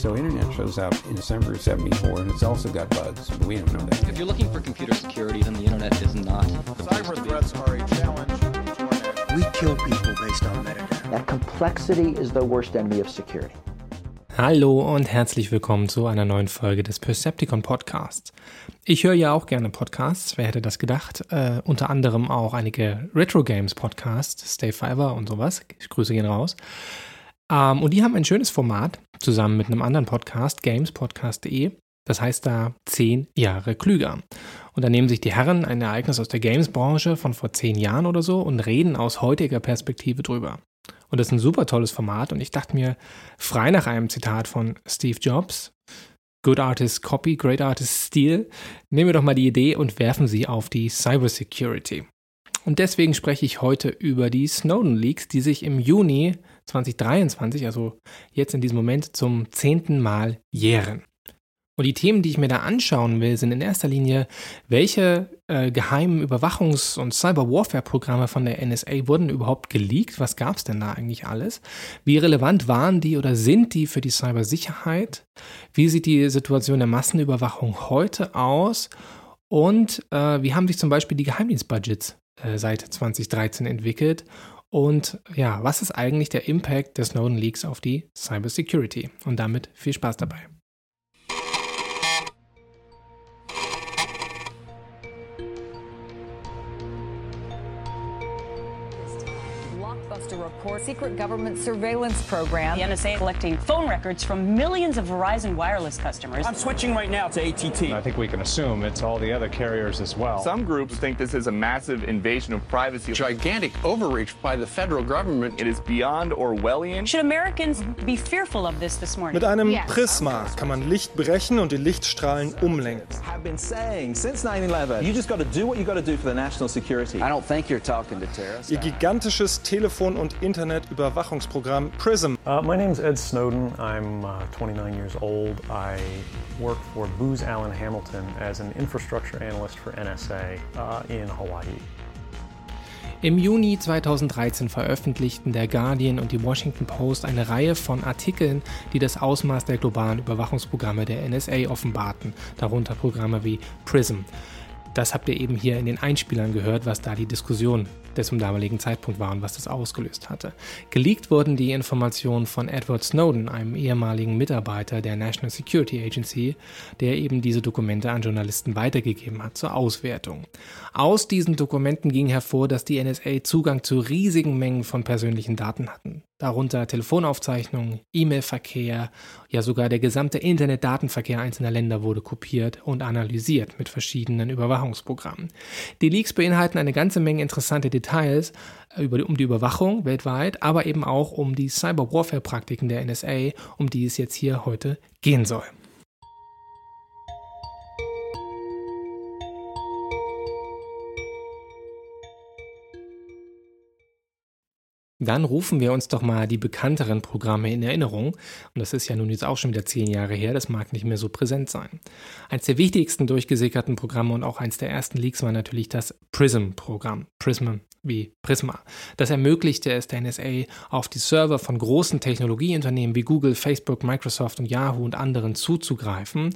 So internet shows up in December of 74 and it's also got bugs, but we don't know that. If you're looking for computer security, then the internet is not. Cyber threats are a challenge We kill people based on metadata. That complexity is the worst enemy of security. Hallo und herzlich willkommen zu einer neuen Folge des Percepticon Podcasts. Ich höre ja auch gerne Podcasts, wer hätte das gedacht? Äh, unter anderem auch einige Retro Games Podcasts, Stay Fiverr und sowas. Ich grüße gehen raus. Ähm, und die haben ein schönes Format zusammen mit einem anderen Podcast, gamespodcast.de. Das heißt da zehn Jahre klüger. Und da nehmen sich die Herren ein Ereignis aus der Games-Branche von vor zehn Jahren oder so und reden aus heutiger Perspektive drüber. Und das ist ein super tolles Format. Und ich dachte mir, frei nach einem Zitat von Steve Jobs, Good Artist Copy, Great Artist Steal, nehmen wir doch mal die Idee und werfen sie auf die Cybersecurity. Und deswegen spreche ich heute über die Snowden Leaks, die sich im Juni 2023, also jetzt in diesem Moment, zum zehnten Mal jähren. Und die Themen, die ich mir da anschauen will, sind in erster Linie, welche äh, geheimen Überwachungs- und Cyber-Warfare-Programme von der NSA wurden überhaupt geleakt? Was gab es denn da eigentlich alles? Wie relevant waren die oder sind die für die Cybersicherheit? Wie sieht die Situation der Massenüberwachung heute aus? Und äh, wie haben sich zum Beispiel die Geheimdienstbudgets äh, seit 2013 entwickelt? Und ja, was ist eigentlich der Impact der Snowden Leaks auf die Cybersecurity? Und damit viel Spaß dabei. Blockbuster secret government surveillance program. The NSA collecting phone records from millions of Verizon wireless customers. I'm switching right now to ATT. I think we can assume it's all the other carriers as well. Some groups think this is a massive invasion of privacy. Gigantic overreach by the federal government. It is beyond Orwellian. Should Americans be fearful of this this morning? Mit einem Prisma kann man Licht brechen und die Lichtstrahlen umlenken. I've been saying since 9/11, you just got to do what you got to do for the national security. I don't think you're talking to terrorists. Ihr gigantisches Telefon- und Internetüberwachungsprogramm PRISM. Uh, my name's Ed Snowden. I'm uh, 29 years old. I work for Booz Allen Hamilton as an infrastructure analyst for NSA uh, in Hawaii. Im Juni 2013 veröffentlichten der Guardian und die Washington Post eine Reihe von Artikeln, die das Ausmaß der globalen Überwachungsprogramme der NSA offenbarten, darunter Programme wie PRISM. Das habt ihr eben hier in den Einspielern gehört, was da die Diskussion des zum damaligen Zeitpunkt war und was das ausgelöst hatte. Geleakt wurden die Informationen von Edward Snowden, einem ehemaligen Mitarbeiter der National Security Agency, der eben diese Dokumente an Journalisten weitergegeben hat zur Auswertung. Aus diesen Dokumenten ging hervor, dass die NSA Zugang zu riesigen Mengen von persönlichen Daten hatten. Darunter Telefonaufzeichnungen, E-Mail-Verkehr, ja sogar der gesamte Internetdatenverkehr einzelner Länder wurde kopiert und analysiert mit verschiedenen Überwachungsprogrammen. Die Leaks beinhalten eine ganze Menge interessante Details über, um die Überwachung weltweit, aber eben auch um die Cyber-Warfare-Praktiken der NSA, um die es jetzt hier heute gehen soll. Dann rufen wir uns doch mal die bekannteren Programme in Erinnerung. Und das ist ja nun jetzt auch schon wieder zehn Jahre her, das mag nicht mehr so präsent sein. Eins der wichtigsten durchgesickerten Programme und auch eins der ersten Leaks war natürlich das PRISM-Programm. PRISM wie Prisma. Das ermöglichte es der NSA, auf die Server von großen Technologieunternehmen wie Google, Facebook, Microsoft und Yahoo und anderen zuzugreifen.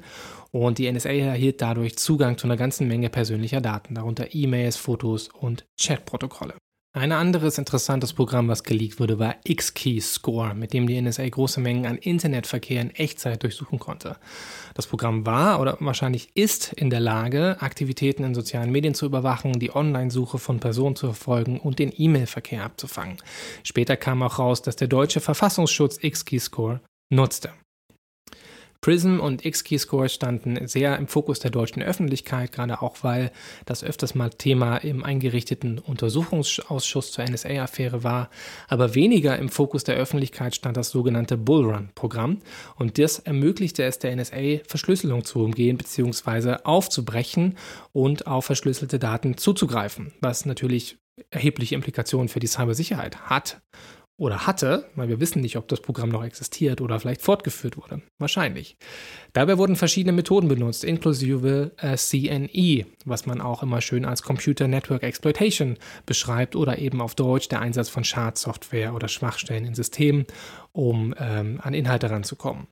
Und die NSA erhielt dadurch Zugang zu einer ganzen Menge persönlicher Daten, darunter E-Mails, Fotos und Chatprotokolle. Ein anderes interessantes Programm, was geleakt wurde, war X-Key-Score, mit dem die NSA große Mengen an Internetverkehr in Echtzeit durchsuchen konnte. Das Programm war oder wahrscheinlich ist in der Lage, Aktivitäten in sozialen Medien zu überwachen, die Online-Suche von Personen zu verfolgen und den E-Mail-Verkehr abzufangen. Später kam auch raus, dass der deutsche Verfassungsschutz X-Key-Score nutzte. Prism und X-Keyscore standen sehr im Fokus der deutschen Öffentlichkeit, gerade auch weil das öfters mal Thema im eingerichteten Untersuchungsausschuss zur NSA-Affäre war. Aber weniger im Fokus der Öffentlichkeit stand das sogenannte Bullrun-Programm. Und das ermöglichte es der NSA, Verschlüsselung zu umgehen bzw. aufzubrechen und auf verschlüsselte Daten zuzugreifen, was natürlich erhebliche Implikationen für die Cybersicherheit hat oder hatte, weil wir wissen nicht, ob das Programm noch existiert oder vielleicht fortgeführt wurde. Wahrscheinlich. Dabei wurden verschiedene Methoden benutzt, inklusive äh, CNE, was man auch immer schön als Computer Network Exploitation beschreibt oder eben auf Deutsch der Einsatz von Schadsoftware oder Schwachstellen in Systemen, um ähm, an Inhalte ranzukommen.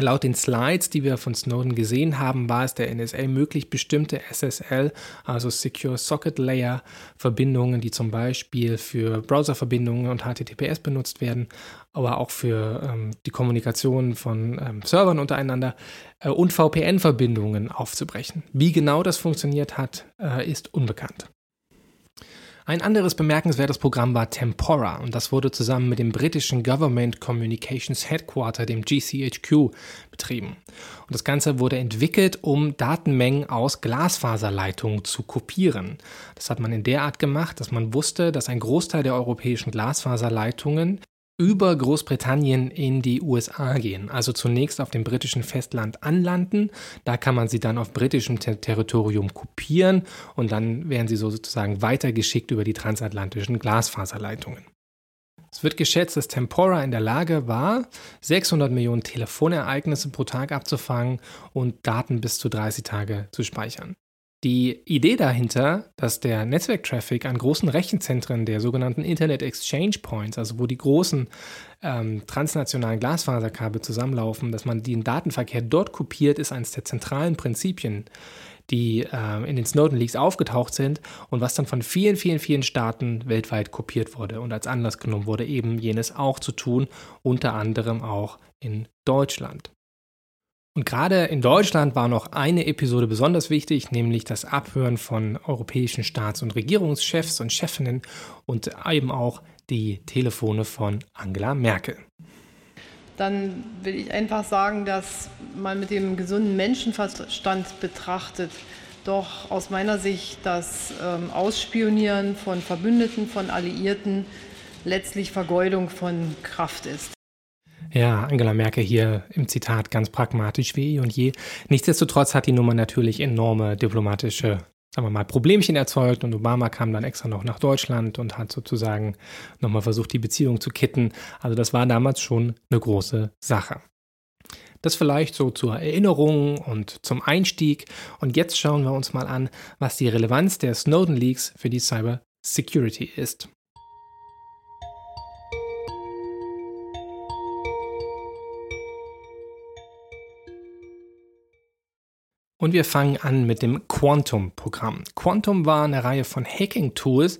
Laut den Slides, die wir von Snowden gesehen haben, war es der NSA möglich, bestimmte SSL, also Secure Socket Layer Verbindungen, die zum Beispiel für Browserverbindungen und HTTPS benutzt werden, aber auch für ähm, die Kommunikation von ähm, Servern untereinander äh, und VPN-Verbindungen aufzubrechen. Wie genau das funktioniert hat, äh, ist unbekannt. Ein anderes bemerkenswertes Programm war Tempora und das wurde zusammen mit dem britischen Government Communications Headquarter, dem GCHQ, betrieben. Und das Ganze wurde entwickelt, um Datenmengen aus Glasfaserleitungen zu kopieren. Das hat man in der Art gemacht, dass man wusste, dass ein Großteil der europäischen Glasfaserleitungen über Großbritannien in die USA gehen. Also zunächst auf dem britischen Festland anlanden. Da kann man sie dann auf britischem Ter Territorium kopieren und dann werden sie so sozusagen weitergeschickt über die transatlantischen Glasfaserleitungen. Es wird geschätzt, dass Tempora in der Lage war, 600 Millionen Telefonereignisse pro Tag abzufangen und Daten bis zu 30 Tage zu speichern. Die Idee dahinter, dass der Netzwerktraffic an großen Rechenzentren der sogenannten Internet Exchange Points, also wo die großen ähm, transnationalen Glasfaserkabel zusammenlaufen, dass man den Datenverkehr dort kopiert, ist eines der zentralen Prinzipien, die äh, in den Snowden Leaks aufgetaucht sind und was dann von vielen, vielen, vielen Staaten weltweit kopiert wurde und als Anlass genommen wurde, eben jenes auch zu tun, unter anderem auch in Deutschland. Und gerade in Deutschland war noch eine Episode besonders wichtig, nämlich das Abhören von europäischen Staats- und Regierungschefs und Chefinnen und eben auch die Telefone von Angela Merkel. Dann will ich einfach sagen, dass man mit dem gesunden Menschenverstand betrachtet, doch aus meiner Sicht das ähm, Ausspionieren von Verbündeten, von Alliierten letztlich Vergeudung von Kraft ist. Ja, Angela Merkel hier im Zitat ganz pragmatisch wie eh und je. Nichtsdestotrotz hat die Nummer natürlich enorme diplomatische, sagen wir mal, Problemchen erzeugt und Obama kam dann extra noch nach Deutschland und hat sozusagen nochmal versucht, die Beziehung zu kitten. Also das war damals schon eine große Sache. Das vielleicht so zur Erinnerung und zum Einstieg. Und jetzt schauen wir uns mal an, was die Relevanz der Snowden Leaks für die Cyber Security ist. Und wir fangen an mit dem Quantum-Programm. Quantum war eine Reihe von Hacking-Tools,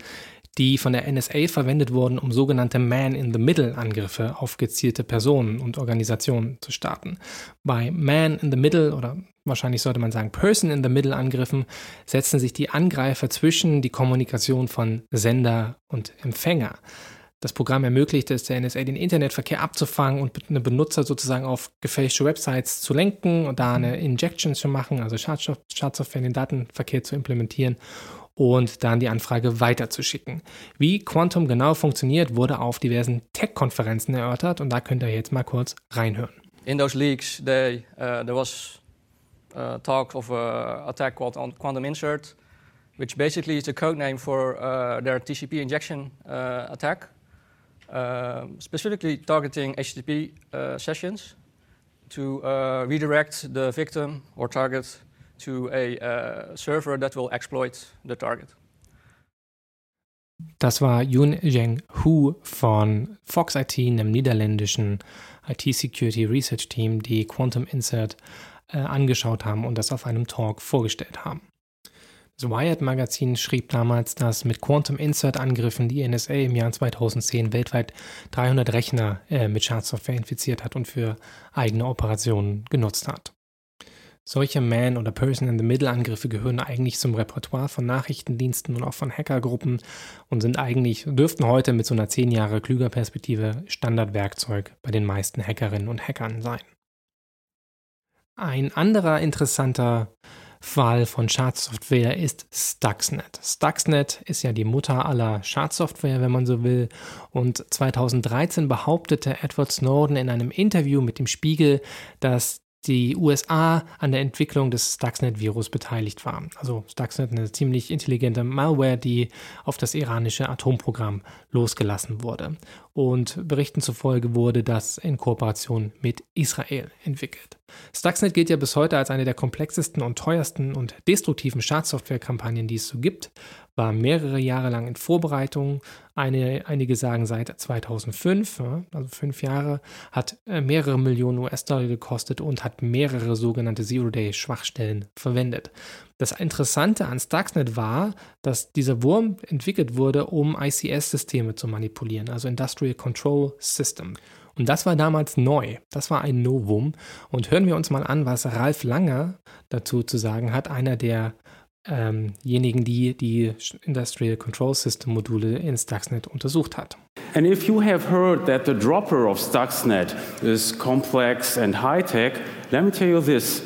die von der NSA verwendet wurden, um sogenannte Man-in-the-Middle-Angriffe auf gezielte Personen und Organisationen zu starten. Bei Man-in-the-Middle oder wahrscheinlich sollte man sagen Person-in-the-Middle-Angriffen setzen sich die Angreifer zwischen die Kommunikation von Sender und Empfänger. Das Programm ermöglicht es der NSA, den Internetverkehr abzufangen und eine Benutzer sozusagen auf gefälschte Websites zu lenken und da eine Injection zu machen, also Schadsoftware in den Datenverkehr zu implementieren und dann die Anfrage weiterzuschicken. Wie Quantum genau funktioniert, wurde auf diversen Tech-Konferenzen erörtert und da könnt ihr jetzt mal kurz reinhören. In those leaks, they, uh, there was uh, talk of an attack called Quantum Insert, which basically is the code name for uh, their TCP injection uh, attack. Specifically targeting HTTP uh, sessions to uh, redirect the victim or target to a uh, server that will exploit the target. Das war Yun Zheng Hu von Fox IT, einem niederländischen IT-Security Research Team, die Quantum Insert äh, angeschaut haben und das auf einem Talk vorgestellt haben. Das Wired-Magazin schrieb damals, dass mit Quantum Insert-Angriffen die NSA im Jahr 2010 weltweit 300 Rechner äh, mit Schadsoftware infiziert hat und für eigene Operationen genutzt hat. Solche Man- oder Person-in-the-Middle-Angriffe gehören eigentlich zum Repertoire von Nachrichtendiensten und auch von Hackergruppen und sind eigentlich, dürften heute mit so einer 10 Jahre klüger Perspektive Standardwerkzeug bei den meisten Hackerinnen und Hackern sein. Ein anderer interessanter Fall von Schadsoftware ist Stuxnet. Stuxnet ist ja die Mutter aller Schadsoftware, wenn man so will. Und 2013 behauptete Edward Snowden in einem Interview mit dem Spiegel, dass die USA an der Entwicklung des Stuxnet-Virus beteiligt waren. Also Stuxnet eine ziemlich intelligente Malware, die auf das iranische Atomprogramm losgelassen wurde. und Berichten zufolge wurde das in Kooperation mit Israel entwickelt. Stuxnet gilt ja bis heute als eine der komplexesten und teuersten und destruktiven Schadsoftwarekampagnen, die es so gibt, war mehrere Jahre lang in Vorbereitung. Eine, einige sagen seit 2005, also fünf Jahre, hat äh, mehrere Millionen US-Dollar gekostet und hat mehrere sogenannte Zero-Day-Schwachstellen verwendet. Das Interessante an Stuxnet war, dass dieser Wurm entwickelt wurde, um ICS-Systeme zu manipulieren, also Industrial Control System. Und das war damals neu. Das war ein Novum. Und hören wir uns mal an, was Ralf Langer dazu zu sagen hat, einer der diejenigen, die die Industrial Control System Module in Stuxnet untersucht hat. And if you have heard that the dropper of Stuxnet is complex and high tech, let me tell you this.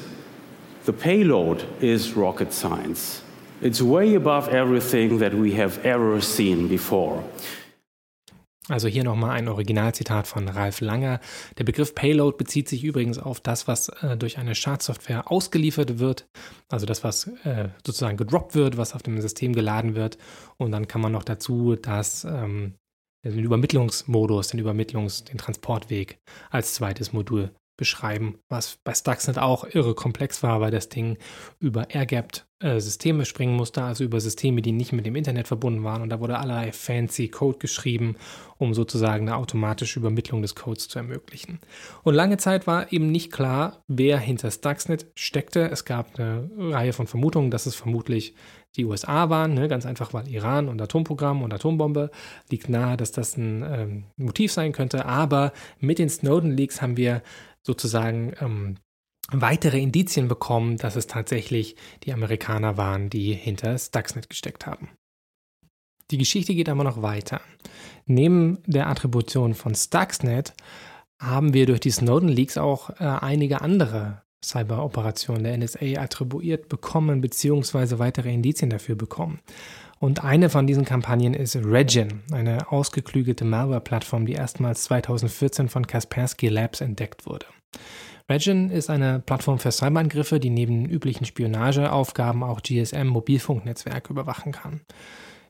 The payload is rocket science. It's way above everything that we have ever seen before. Also hier nochmal ein Originalzitat von Ralf Langer. Der Begriff Payload bezieht sich übrigens auf das, was äh, durch eine Schadsoftware ausgeliefert wird, also das, was äh, sozusagen gedroppt wird, was auf dem System geladen wird. Und dann kann man noch dazu das, ähm, den Übermittlungsmodus, den Übermittlungs-, den Transportweg als zweites Modul beschreiben, was bei Stuxnet auch irre komplex war, weil das Ding über air-gapped äh, Systeme springen musste, also über Systeme, die nicht mit dem Internet verbunden waren. Und da wurde allerlei fancy Code geschrieben, um sozusagen eine automatische Übermittlung des Codes zu ermöglichen. Und lange Zeit war eben nicht klar, wer hinter Stuxnet steckte. Es gab eine Reihe von Vermutungen, dass es vermutlich die USA waren, ne? ganz einfach, weil Iran und Atomprogramm und Atombombe liegt nahe, dass das ein ähm, Motiv sein könnte. Aber mit den Snowden-Leaks haben wir sozusagen ähm, weitere Indizien bekommen, dass es tatsächlich die Amerikaner waren, die hinter Stuxnet gesteckt haben. Die Geschichte geht aber noch weiter. Neben der Attribution von Stuxnet haben wir durch die Snowden-Leaks auch äh, einige andere Cyberoperationen der NSA attribuiert bekommen, beziehungsweise weitere Indizien dafür bekommen. Und eine von diesen Kampagnen ist Regin, eine ausgeklügelte Malware-Plattform, die erstmals 2014 von Kaspersky Labs entdeckt wurde. Regin ist eine Plattform für Cyberangriffe, die neben üblichen Spionageaufgaben auch GSM-Mobilfunknetzwerke überwachen kann.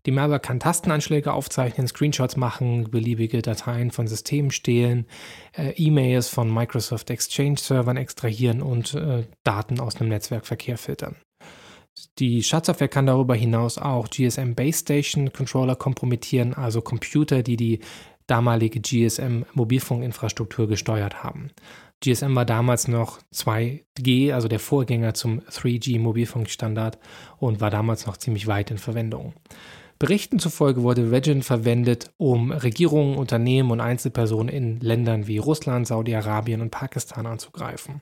Die Malware kann Tastenanschläge aufzeichnen, Screenshots machen, beliebige Dateien von Systemen stehlen, äh, E-Mails von Microsoft Exchange-Servern extrahieren und äh, Daten aus dem Netzwerkverkehr filtern. Die Schadsoftware kann darüber hinaus auch GSM Base Station Controller kompromittieren, also Computer, die die damalige GSM Mobilfunkinfrastruktur gesteuert haben. GSM war damals noch 2G, also der Vorgänger zum 3G Mobilfunkstandard und war damals noch ziemlich weit in Verwendung. Berichten zufolge wurde Regin verwendet, um Regierungen, Unternehmen und Einzelpersonen in Ländern wie Russland, Saudi-Arabien und Pakistan anzugreifen.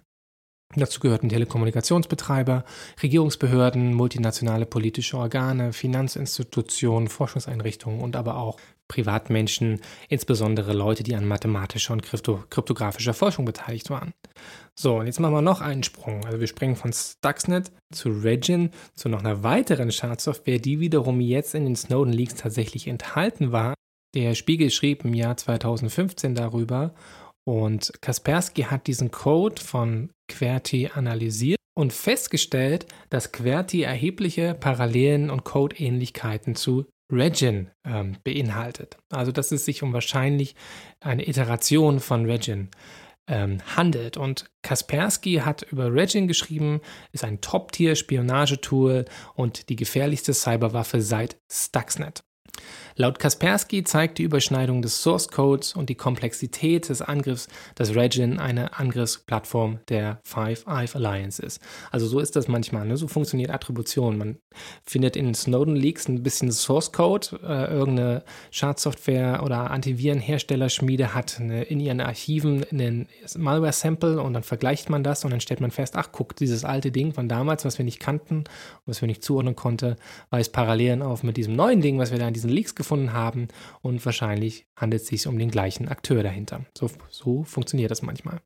Dazu gehörten Telekommunikationsbetreiber, Regierungsbehörden, multinationale politische Organe, Finanzinstitutionen, Forschungseinrichtungen und aber auch Privatmenschen, insbesondere Leute, die an mathematischer und krypto kryptografischer Forschung beteiligt waren. So, und jetzt machen wir noch einen Sprung. Also wir springen von Stuxnet zu Regin zu noch einer weiteren Schadsoftware, die wiederum jetzt in den Snowden Leaks tatsächlich enthalten war. Der Spiegel schrieb im Jahr 2015 darüber und Kaspersky hat diesen Code von QWERTY analysiert und festgestellt, dass QWERTY erhebliche Parallelen und Codeähnlichkeiten zu Regin ähm, beinhaltet. Also dass es sich um wahrscheinlich eine Iteration von Regin ähm, handelt. Und Kaspersky hat über Regin geschrieben, ist ein Top-Tier-Spionagetool und die gefährlichste Cyberwaffe seit Stuxnet. Laut Kaspersky zeigt die Überschneidung des Source Codes und die Komplexität des Angriffs, dass Regin eine Angriffsplattform der Five Eye Alliance ist. Also so ist das manchmal, ne? so funktioniert Attribution. Man findet in Snowden Leaks ein bisschen Source Code, äh, irgendeine Schadsoftware oder Antivirenherstellerschmiede hat eine, in ihren Archiven einen Malware-Sample und dann vergleicht man das und dann stellt man fest, ach guck, dieses alte Ding von damals, was wir nicht kannten, was wir nicht zuordnen konnten, weist Parallelen auf mit diesem neuen Ding, was wir da in diesen Leaks gefunden haben und wahrscheinlich handelt es sich um den gleichen Akteur dahinter. So, so funktioniert das manchmal.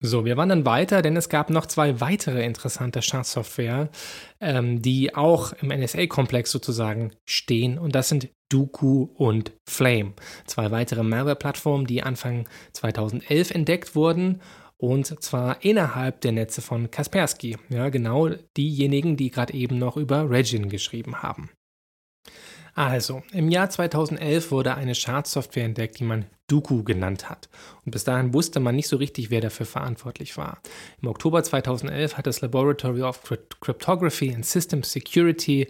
So, wir wandern weiter, denn es gab noch zwei weitere interessante Schadsoftware, ähm, die auch im NSA-Komplex sozusagen stehen. Und das sind Dooku und Flame. Zwei weitere Malware-Plattformen, die Anfang 2011 entdeckt wurden. Und zwar innerhalb der Netze von Kaspersky. Ja, genau diejenigen, die gerade eben noch über Regin geschrieben haben. Also, im Jahr 2011 wurde eine Schadsoftware entdeckt, die man Duku genannt hat. Und bis dahin wusste man nicht so richtig, wer dafür verantwortlich war. Im Oktober 2011 hat das Laboratory of Cryptography and System Security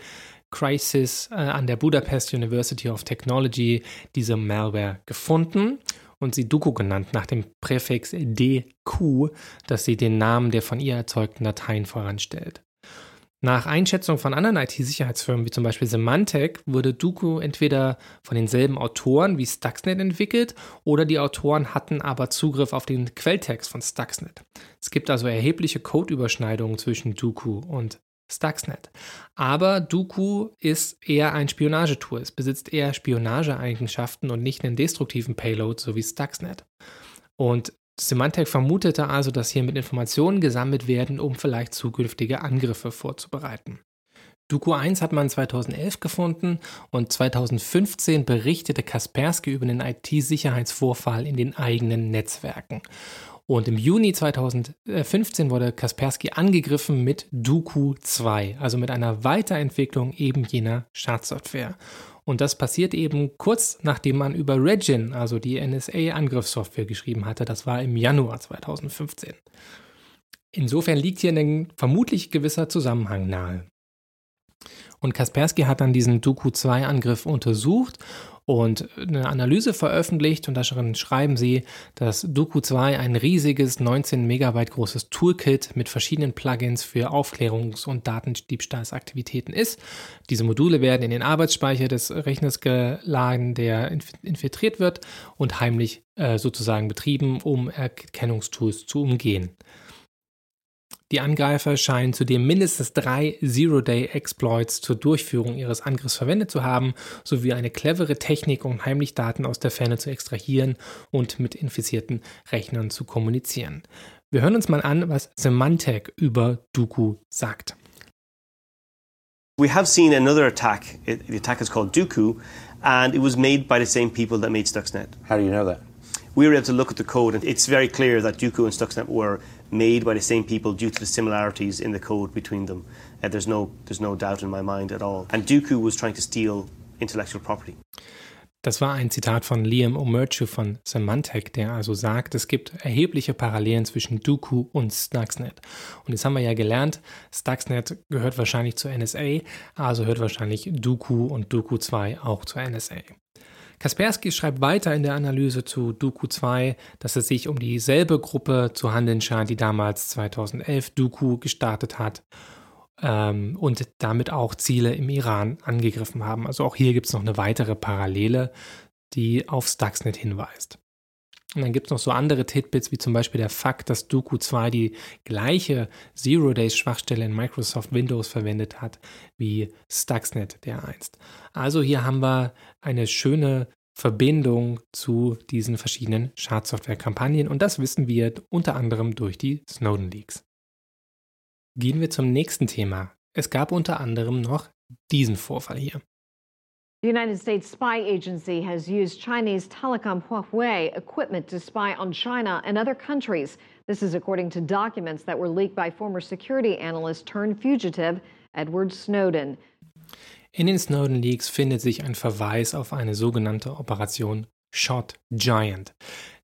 Crisis äh, an der Budapest University of Technology diese Malware gefunden und sie Duku genannt, nach dem Präfix DQ, das sie den Namen der von ihr erzeugten Dateien voranstellt. Nach Einschätzung von anderen IT-Sicherheitsfirmen wie zum Beispiel Symantec wurde Duku entweder von denselben Autoren wie Stuxnet entwickelt oder die Autoren hatten aber Zugriff auf den Quelltext von Stuxnet. Es gibt also erhebliche Codeüberschneidungen zwischen Duku und Stuxnet. Aber Duku ist eher ein Spionagetool. Es besitzt eher Spionageeigenschaften und nicht einen destruktiven Payload, so wie Stuxnet. Und Symantec vermutete also, dass hiermit Informationen gesammelt werden, um vielleicht zukünftige Angriffe vorzubereiten. Duku 1 hat man 2011 gefunden und 2015 berichtete Kaspersky über den IT-Sicherheitsvorfall in den eigenen Netzwerken. Und im Juni 2015 wurde Kaspersky angegriffen mit Duku 2, also mit einer Weiterentwicklung eben jener Schadsoftware. Und das passiert eben kurz nachdem man über Regin, also die NSA-Angriffssoftware, geschrieben hatte. Das war im Januar 2015. Insofern liegt hier ein vermutlich gewisser Zusammenhang nahe. Und Kaspersky hat dann diesen Duku 2-Angriff untersucht und eine Analyse veröffentlicht und darin schreiben sie, dass Doku 2 ein riesiges 19 Megabyte großes Toolkit mit verschiedenen Plugins für Aufklärungs- und Datendiebstahlsaktivitäten ist. Diese Module werden in den Arbeitsspeicher des Rechners geladen, der infiltriert wird und heimlich äh, sozusagen betrieben, um Erkennungstools zu umgehen. Die Angreifer scheinen zudem mindestens drei Zero-Day-Exploits zur Durchführung ihres Angriffs verwendet zu haben, sowie eine clevere Technik, um heimlich Daten aus der Ferne zu extrahieren und mit infizierten Rechnern zu kommunizieren. Wir hören uns mal an, was Symantec über Duku sagt. We have seen another attack. It, the attack is called Duku, and it was made by the same people that made Stuxnet. How do you know that? We were able to look at the code, and it's very clear that Duku and Stuxnet were made by the same people due to the similarities in the code between them. Uh, there's no there's no doubt in my mind at all. And Dooku was trying to steal intellectual property. Das war ein Zitat von Liam Omerchu von Symantec, der also sagt, es gibt erhebliche Parallelen zwischen Dooku und Stuxnet. Und jetzt haben wir ja gelernt, Stuxnet gehört wahrscheinlich zur NSA, also hört wahrscheinlich Dooku und Dooku 2 auch zur NSA. Kaspersky schreibt weiter in der Analyse zu Duku 2, dass es sich um dieselbe Gruppe zu handeln scheint, die damals 2011 Duku gestartet hat ähm, und damit auch Ziele im Iran angegriffen haben. Also auch hier gibt es noch eine weitere Parallele, die auf Stuxnet hinweist. Und dann gibt es noch so andere Titbits, wie zum Beispiel der Fakt, dass Duku 2 die gleiche Zero-Days-Schwachstelle in Microsoft Windows verwendet hat wie Stuxnet der einst. Also hier haben wir eine schöne Verbindung zu diesen verschiedenen Schadsoftware-Kampagnen und das wissen wir unter anderem durch die Snowden-Leaks. Gehen wir zum nächsten Thema. Es gab unter anderem noch diesen Vorfall hier. The United States spy agency has used Chinese telecom Huawei equipment to spy on China and other countries. This is according to documents that were leaked by former security analyst turned fugitive Edward Snowden. In den Snowden Leaks findet sich ein Verweis auf eine sogenannte Operation Shot Giant.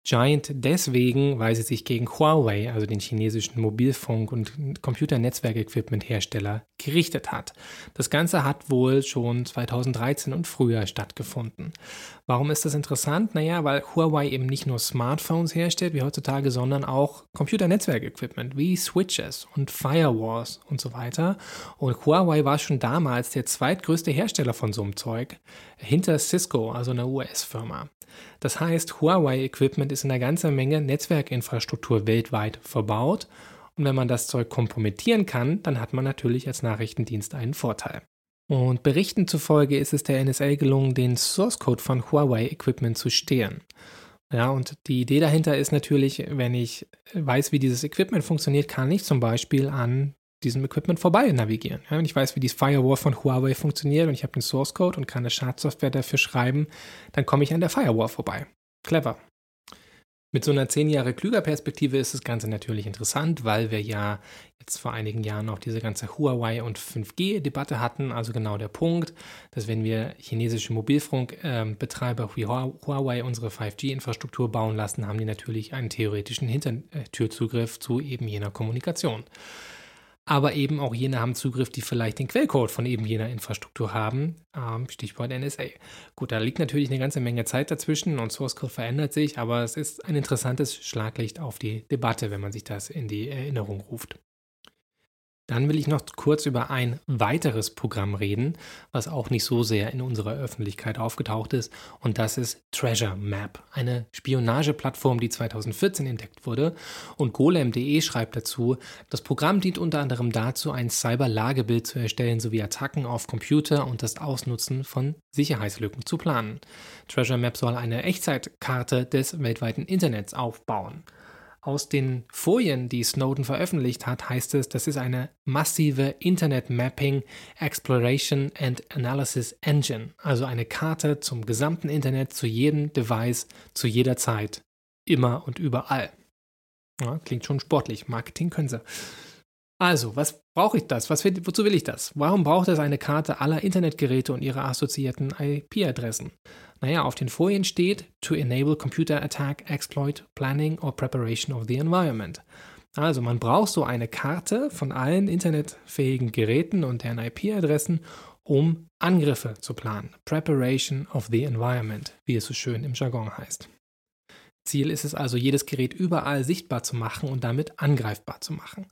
Giant deswegen, weil sie sich gegen Huawei, also den chinesischen Mobilfunk- und Computernetzwerkequipment-Hersteller, gerichtet hat. Das Ganze hat wohl schon 2013 und früher stattgefunden. Warum ist das interessant? Naja, weil Huawei eben nicht nur Smartphones herstellt wie heutzutage, sondern auch Computernetzwerkequipment wie Switches und Firewalls und so weiter. Und Huawei war schon damals der zweitgrößte Hersteller von so einem Zeug, hinter Cisco, also einer US-Firma. Das heißt, Huawei-Equipment ist in einer ganzen Menge Netzwerkinfrastruktur weltweit verbaut. Und wenn man das Zeug kompromittieren kann, dann hat man natürlich als Nachrichtendienst einen Vorteil. Und Berichten zufolge ist es der NSA gelungen, den Source Code von Huawei-Equipment zu stehlen. Ja, und die Idee dahinter ist natürlich, wenn ich weiß, wie dieses Equipment funktioniert, kann ich zum Beispiel an diesem Equipment vorbei navigieren. Ja, wenn ich weiß, wie die Firewall von Huawei funktioniert und ich habe den Source Code und kann eine Schadsoftware dafür schreiben, dann komme ich an der Firewall vorbei. Clever. Mit so einer zehn Jahre klüger Perspektive ist das Ganze natürlich interessant, weil wir ja jetzt vor einigen Jahren auch diese ganze Huawei und 5G-Debatte hatten. Also genau der Punkt, dass wenn wir chinesische Mobilfunkbetreiber wie Huawei unsere 5G-Infrastruktur bauen lassen, haben die natürlich einen theoretischen Hintertürzugriff zu eben jener Kommunikation aber eben auch jene haben Zugriff, die vielleicht den Quellcode von eben jener Infrastruktur haben. Ähm, Stichwort NSA. Gut, da liegt natürlich eine ganze Menge Zeit dazwischen und Source Code verändert sich, aber es ist ein interessantes Schlaglicht auf die Debatte, wenn man sich das in die Erinnerung ruft. Dann will ich noch kurz über ein weiteres Programm reden, was auch nicht so sehr in unserer Öffentlichkeit aufgetaucht ist, und das ist Treasure Map, eine Spionageplattform, die 2014 entdeckt wurde. Und golem.de schreibt dazu, das Programm dient unter anderem dazu, ein Cyber-Lagebild zu erstellen sowie Attacken auf Computer und das Ausnutzen von Sicherheitslücken zu planen. Treasure Map soll eine Echtzeitkarte des weltweiten Internets aufbauen. Aus den Folien, die Snowden veröffentlicht hat, heißt es, das ist eine massive Internet Mapping, Exploration and Analysis Engine, also eine Karte zum gesamten Internet, zu jedem Device, zu jeder Zeit, immer und überall. Ja, klingt schon sportlich, Marketing können sie. Also, was brauche ich das? Was, wozu will ich das? Warum braucht es eine Karte aller Internetgeräte und ihre assoziierten IP-Adressen? Naja, auf den Folien steht To enable computer attack, exploit, planning or preparation of the environment. Also man braucht so eine Karte von allen internetfähigen Geräten und deren IP-Adressen, um Angriffe zu planen. Preparation of the environment, wie es so schön im Jargon heißt. Ziel ist es also, jedes Gerät überall sichtbar zu machen und damit angreifbar zu machen.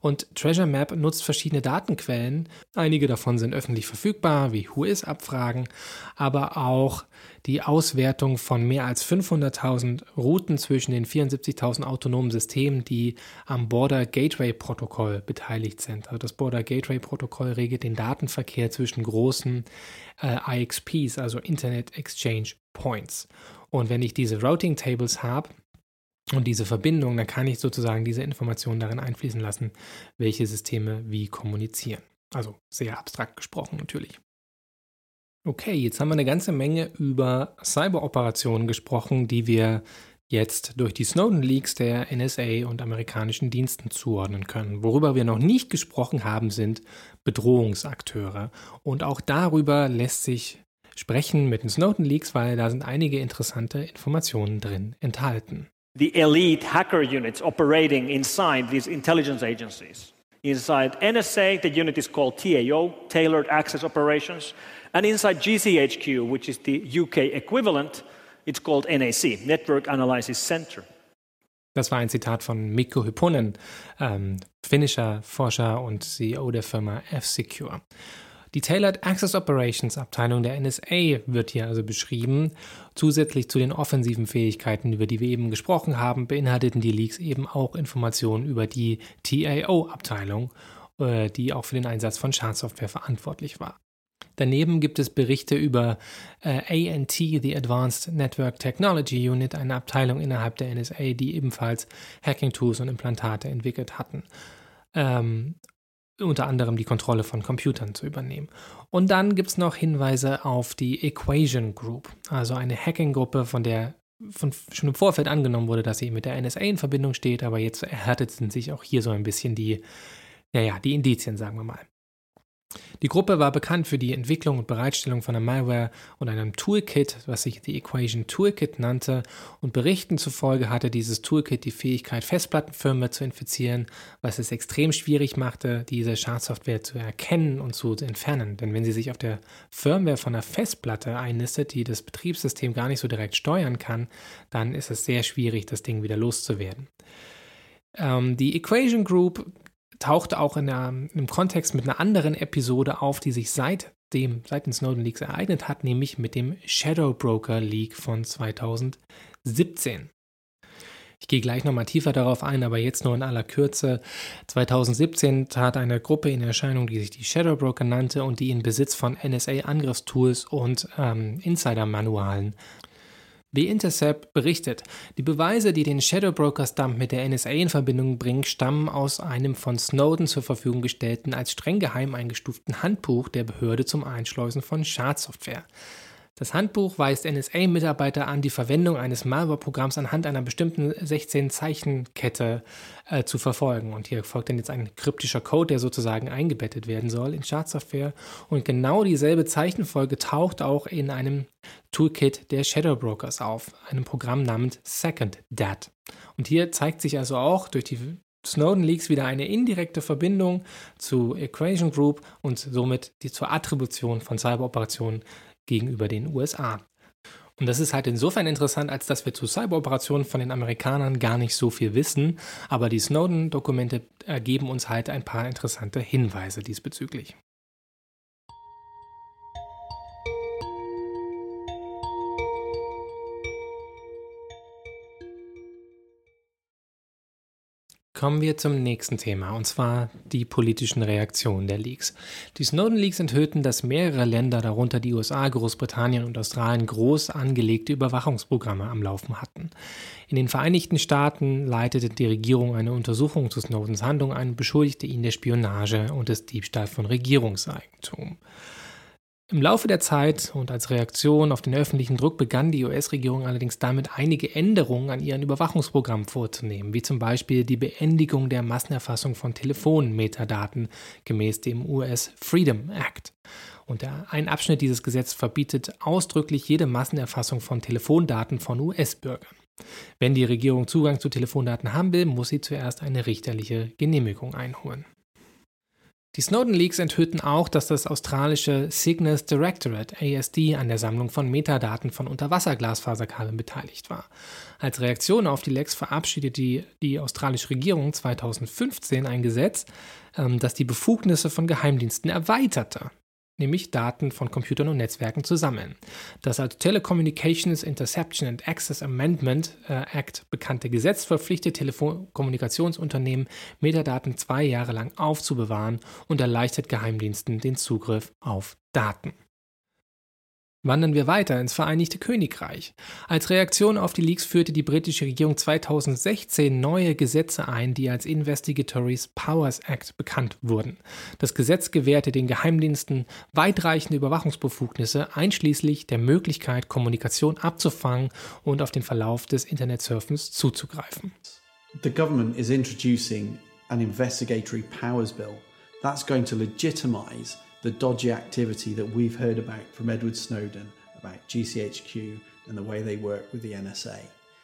Und Treasure Map nutzt verschiedene Datenquellen. Einige davon sind öffentlich verfügbar, wie Whois-Abfragen, aber auch die Auswertung von mehr als 500.000 Routen zwischen den 74.000 autonomen Systemen, die am Border Gateway Protokoll beteiligt sind. Also das Border Gateway Protokoll regelt den Datenverkehr zwischen großen äh, IXPs, also Internet Exchange Points. Und wenn ich diese Routing Tables habe und diese Verbindung, dann kann ich sozusagen diese Informationen darin einfließen lassen, welche Systeme wie kommunizieren. Also sehr abstrakt gesprochen natürlich. Okay, jetzt haben wir eine ganze Menge über Cyberoperationen gesprochen, die wir jetzt durch die Snowden-Leaks der NSA und amerikanischen Diensten zuordnen können. Worüber wir noch nicht gesprochen haben, sind Bedrohungsakteure. Und auch darüber lässt sich sprechen mit den Snowden Leaks, weil da sind einige interessante Informationen drin enthalten. The elite hacker units operating inside these intelligence agencies. Inside NSA, the unit is called TAO, Tailored Access Operations, and inside GCHQ, which is the UK equivalent, it's called NAC, Network Analysis Center. Das war ein Zitat von Mikko Hyponen, ähm, finnischer Forscher und CEO der Firma F-Secure. Die Tailored Access Operations Abteilung der NSA wird hier also beschrieben. Zusätzlich zu den offensiven Fähigkeiten, über die wir eben gesprochen haben, beinhalteten die Leaks eben auch Informationen über die TAO-Abteilung, äh, die auch für den Einsatz von Schadsoftware verantwortlich war. Daneben gibt es Berichte über äh, ANT, the Advanced Network Technology Unit, eine Abteilung innerhalb der NSA, die ebenfalls Hacking-Tools und Implantate entwickelt hatten. Ähm, unter anderem die Kontrolle von Computern zu übernehmen. Und dann gibt es noch Hinweise auf die Equation Group, also eine Hacking-Gruppe, von der von, schon im Vorfeld angenommen wurde, dass sie mit der NSA in Verbindung steht, aber jetzt erhärteten sich auch hier so ein bisschen die, naja, die Indizien, sagen wir mal. Die Gruppe war bekannt für die Entwicklung und Bereitstellung von einer Malware und einem Toolkit, was sich die Equation Toolkit nannte, und Berichten zufolge hatte dieses Toolkit die Fähigkeit, Festplattenfirmware zu infizieren, was es extrem schwierig machte, diese Schadsoftware zu erkennen und zu entfernen. Denn wenn sie sich auf der Firmware von einer Festplatte einnistet, die das Betriebssystem gar nicht so direkt steuern kann, dann ist es sehr schwierig, das Ding wieder loszuwerden. Ähm, die Equation Group tauchte auch in einem Kontext mit einer anderen Episode auf, die sich seitdem, seit den Snowden Leaks ereignet hat, nämlich mit dem Shadow Broker Leak von 2017. Ich gehe gleich nochmal tiefer darauf ein, aber jetzt nur in aller Kürze. 2017 trat eine Gruppe in Erscheinung, die sich die Shadow Broker nannte und die in Besitz von NSA-Angriffstools und ähm, Insider-Manualen The Intercept berichtet, die Beweise, die den Shadow Brokers Dump mit der NSA in Verbindung bringen, stammen aus einem von Snowden zur Verfügung gestellten, als streng geheim eingestuften Handbuch der Behörde zum Einschleusen von Schadsoftware. Das Handbuch weist NSA-Mitarbeiter an, die Verwendung eines Malware-Programms anhand einer bestimmten 16-Zeichenkette äh, zu verfolgen. Und hier folgt dann jetzt ein kryptischer Code, der sozusagen eingebettet werden soll in Schadsoftware. Und genau dieselbe Zeichenfolge taucht auch in einem Toolkit der Shadow Brokers auf, einem Programm namens SecondDat. Und hier zeigt sich also auch durch die Snowden Leaks wieder eine indirekte Verbindung zu Equation Group und somit die zur Attribution von Cyberoperationen gegenüber den USA. Und das ist halt insofern interessant, als dass wir zu Cyberoperationen von den Amerikanern gar nicht so viel wissen, aber die Snowden-Dokumente ergeben uns halt ein paar interessante Hinweise diesbezüglich. Kommen wir zum nächsten Thema, und zwar die politischen Reaktionen der Leaks. Die Snowden-Leaks enthüllten, dass mehrere Länder, darunter die USA, Großbritannien und Australien, groß angelegte Überwachungsprogramme am Laufen hatten. In den Vereinigten Staaten leitete die Regierung eine Untersuchung zu Snowdens Handlung ein und beschuldigte ihn der Spionage und des Diebstahls von Regierungseigentum. Im Laufe der Zeit und als Reaktion auf den öffentlichen Druck begann die US-Regierung allerdings damit, einige Änderungen an ihren Überwachungsprogrammen vorzunehmen, wie zum Beispiel die Beendigung der Massenerfassung von Telefonmetadaten gemäß dem US Freedom Act. Und ein Abschnitt dieses Gesetzes verbietet ausdrücklich jede Massenerfassung von Telefondaten von US-Bürgern. Wenn die Regierung Zugang zu Telefondaten haben will, muss sie zuerst eine richterliche Genehmigung einholen. Die Snowden-Leaks enthüllten auch, dass das australische Cygnus Directorate ASD an der Sammlung von Metadaten von Unterwasserglasfaserkabeln beteiligt war. Als Reaktion auf die Lecks verabschiedete die, die australische Regierung 2015 ein Gesetz, ähm, das die Befugnisse von Geheimdiensten erweiterte nämlich Daten von Computern und Netzwerken zu sammeln. Das als Telecommunications Interception and Access Amendment äh, Act bekannte Gesetz verpflichtet Telekommunikationsunternehmen, Metadaten zwei Jahre lang aufzubewahren und erleichtert Geheimdiensten den Zugriff auf Daten. Wandern wir weiter ins Vereinigte Königreich. Als Reaktion auf die Leaks führte die britische Regierung 2016 neue Gesetze ein, die als Investigatory Powers Act bekannt wurden. Das Gesetz gewährte den Geheimdiensten weitreichende Überwachungsbefugnisse, einschließlich der Möglichkeit, Kommunikation abzufangen und auf den Verlauf des Internetsurfens zuzugreifen. The government is introducing an investigatory powers bill. That's going to legitimize the dodgy activity that we've heard about from Edward Snowden about GCHQ and the way they work with the NSA.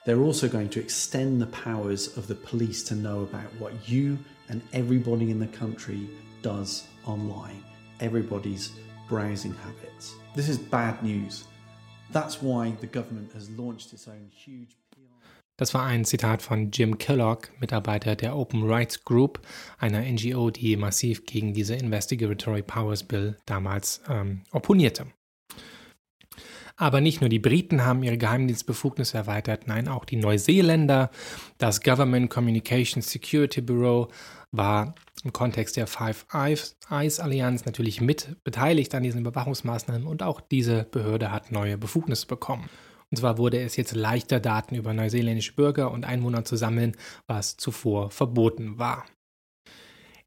They're also going to extend the powers of the police to know about what you and everybody in the country does online, everybody's browsing habits. This is bad news. That's why the government has launched its own huge Das war ein Zitat von Jim Kellogg, Mitarbeiter der Open Rights Group, einer NGO, die massiv gegen diese Investigatory Powers Bill damals ähm, opponierte. Aber nicht nur die Briten haben ihre Geheimdienstbefugnisse erweitert, nein, auch die Neuseeländer. Das Government Communication Security Bureau war im Kontext der Five Eyes Allianz natürlich mit beteiligt an diesen Überwachungsmaßnahmen und auch diese Behörde hat neue Befugnisse bekommen. Und zwar wurde es jetzt leichter, Daten über neuseeländische Bürger und Einwohner zu sammeln, was zuvor verboten war.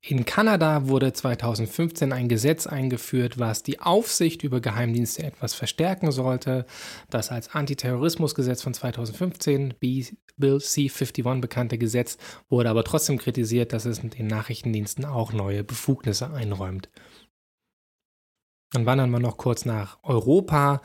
In Kanada wurde 2015 ein Gesetz eingeführt, was die Aufsicht über Geheimdienste etwas verstärken sollte. Das als Antiterrorismusgesetz von 2015, Bill C-51 bekannte Gesetz, wurde aber trotzdem kritisiert, dass es den Nachrichtendiensten auch neue Befugnisse einräumt. Dann wandern wir noch kurz nach Europa.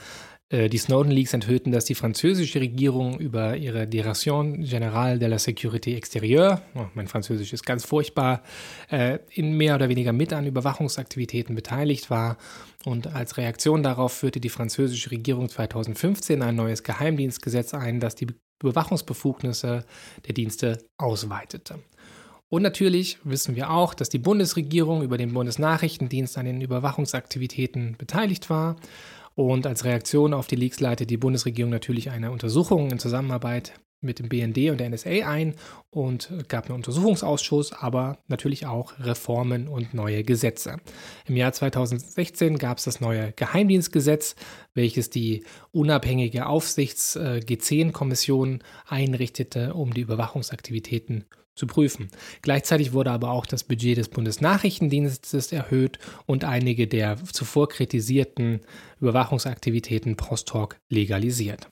Äh, die Snowden-Leaks enthüllten, dass die französische Regierung über ihre Direction Générale de la Sécurité Extérieure, oh, mein Französisch ist ganz furchtbar, äh, in mehr oder weniger mit an Überwachungsaktivitäten beteiligt war. Und als Reaktion darauf führte die französische Regierung 2015 ein neues Geheimdienstgesetz ein, das die Überwachungsbefugnisse der Dienste ausweitete. Und natürlich wissen wir auch, dass die Bundesregierung über den Bundesnachrichtendienst an den Überwachungsaktivitäten beteiligt war. Und als Reaktion auf die Leaks leitet die Bundesregierung natürlich eine Untersuchung in Zusammenarbeit mit dem BND und der NSA ein und gab einen Untersuchungsausschuss, aber natürlich auch Reformen und neue Gesetze. Im Jahr 2016 gab es das neue Geheimdienstgesetz, welches die unabhängige Aufsichts-G10-Kommission einrichtete, um die Überwachungsaktivitäten zu prüfen. Gleichzeitig wurde aber auch das Budget des Bundesnachrichtendienstes erhöht und einige der zuvor kritisierten Überwachungsaktivitäten post-hoc legalisiert.